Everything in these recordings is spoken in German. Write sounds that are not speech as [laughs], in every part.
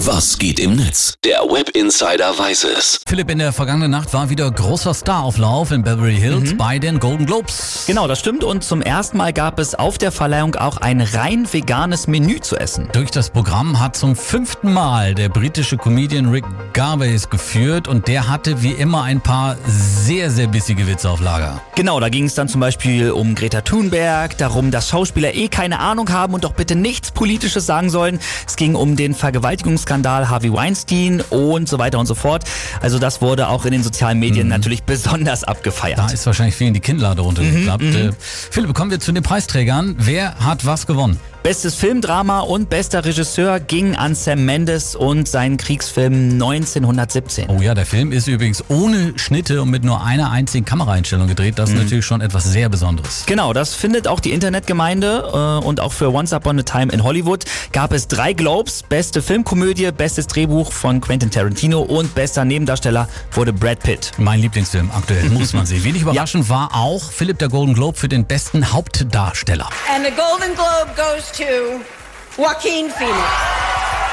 Was geht im Netz? Der Web Insider weiß es. Philipp, in der vergangenen Nacht war wieder großer Starauflauf in Beverly Hills Mhm. bei den Golden Globes. Genau, das stimmt. Und zum ersten Mal gab es auf der Verleihung auch ein rein veganes Menü zu essen. Durch das Programm hat zum fünften Mal der britische Comedian Rick Gervais geführt und der hatte wie immer ein paar sehr, sehr bissige Witze auf Lager. Genau, da ging es dann zum Beispiel um Greta Thunberg, darum, dass Schauspieler eh keine Ahnung haben und doch bitte nichts Politisches sagen sollen. Es ging um den Vergewaltigungsskandal Harvey Weinstein und so weiter und so fort. Also das wurde auch in den sozialen Medien natürlich besonders abgefeiert. Da ist wahrscheinlich vielen die Kinnlade runtergeklappt. Äh, Philipp, kommen wir zu den Preisträgern. Wer hat was gewonnen? Bestes Filmdrama und bester Regisseur ging an Sam Mendes und seinen Kriegsfilm 1917. Oh ja, der Film ist übrigens ohne Schnitte und mit nur einer einzigen Kameraeinstellung gedreht. Das ist natürlich schon etwas sehr Besonderes. Genau, das findet auch die Internetgemeinde äh, und auch für Once Upon a Time in Hollywood gab es drei Globes. Beste Filmkomödie, bestes Drehbuch von Quentin Tarantino und bester Nebendarsteller wurde Brad Pitt. Mein Lieblingsfilm aktuell, muss man sehen. Wenig [laughs] überraschend war auch Philipp der Golden Globe für den besten Hauptdarsteller. And the Golden Globe goes to Joaquin Phoenix.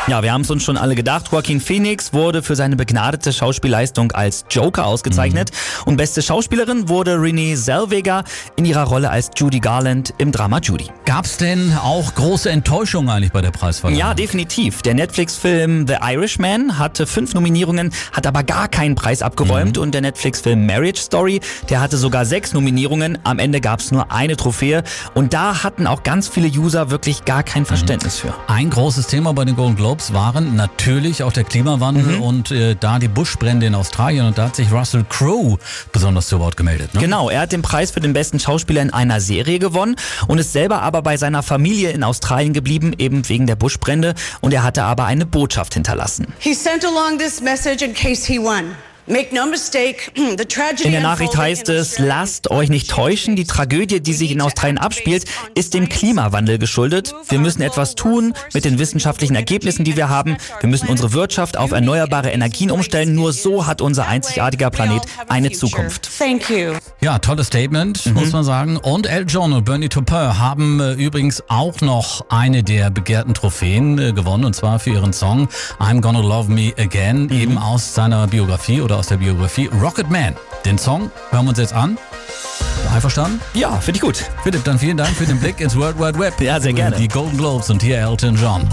Ja, wir haben es uns schon alle gedacht. Joaquin Phoenix wurde für seine begnadete Schauspielleistung als Joker ausgezeichnet. Und beste Schauspielerin wurde Renee Zellweger in ihrer Rolle als Judy Garland im Drama Judy. Gab's denn auch große Enttäuschungen eigentlich bei der Preisverleihung? Ja, definitiv. Der Netflix-Film The Irishman hatte fünf Nominierungen, hat aber gar keinen Preis abgeräumt. Und der Netflix-Film Marriage Story, der hatte sogar sechs Nominierungen. Am Ende gab's nur eine Trophäe. Und da hatten auch ganz viele User wirklich gar kein Verständnis für. Ein großes Thema bei den Golden Globes waren natürlich auch der Klimawandel und äh, da die Buschbrände in Australien. Und da hat sich Russell Crowe besonders zu Wort gemeldet. Ne? Genau, er hat den Preis für den besten Schauspieler in einer Serie gewonnen und ist selber aber bei seiner Familie in Australien geblieben, eben wegen der Buschbrände. Und er hatte aber eine Botschaft hinterlassen. He sent along this message in case he won. Make no mistake, [clears throat] the tragedy In der Nachricht heißt es, lasst euch nicht täuschen, die Tragödie, die sich in Australien abspielt, ist dem Klimawandel geschuldet. Wir müssen etwas tun mit den wissenschaftlichen Ergebnissen, die wir haben. Wir müssen unsere Wirtschaft auf erneuerbare Energien umstellen. Nur so hat unser einzigartiger Planet eine Zukunft. Thank you. Ja, tolles Statement, muss man sagen. Und El John und Bernie Taupin haben äh, übrigens auch noch eine der begehrten Trophäen äh, gewonnen, und zwar für ihren Song I'm Gonna Love Me Again, eben aus seiner Biografie oder aus der Biografie Rocket Man. Den Song hören wir uns jetzt an. Einverstanden? Ja, finde ich gut. Philipp, dann vielen Dank für den Blick ins World Wide Web. Ja, sehr gerne. Die Golden Globes und hier Elton John.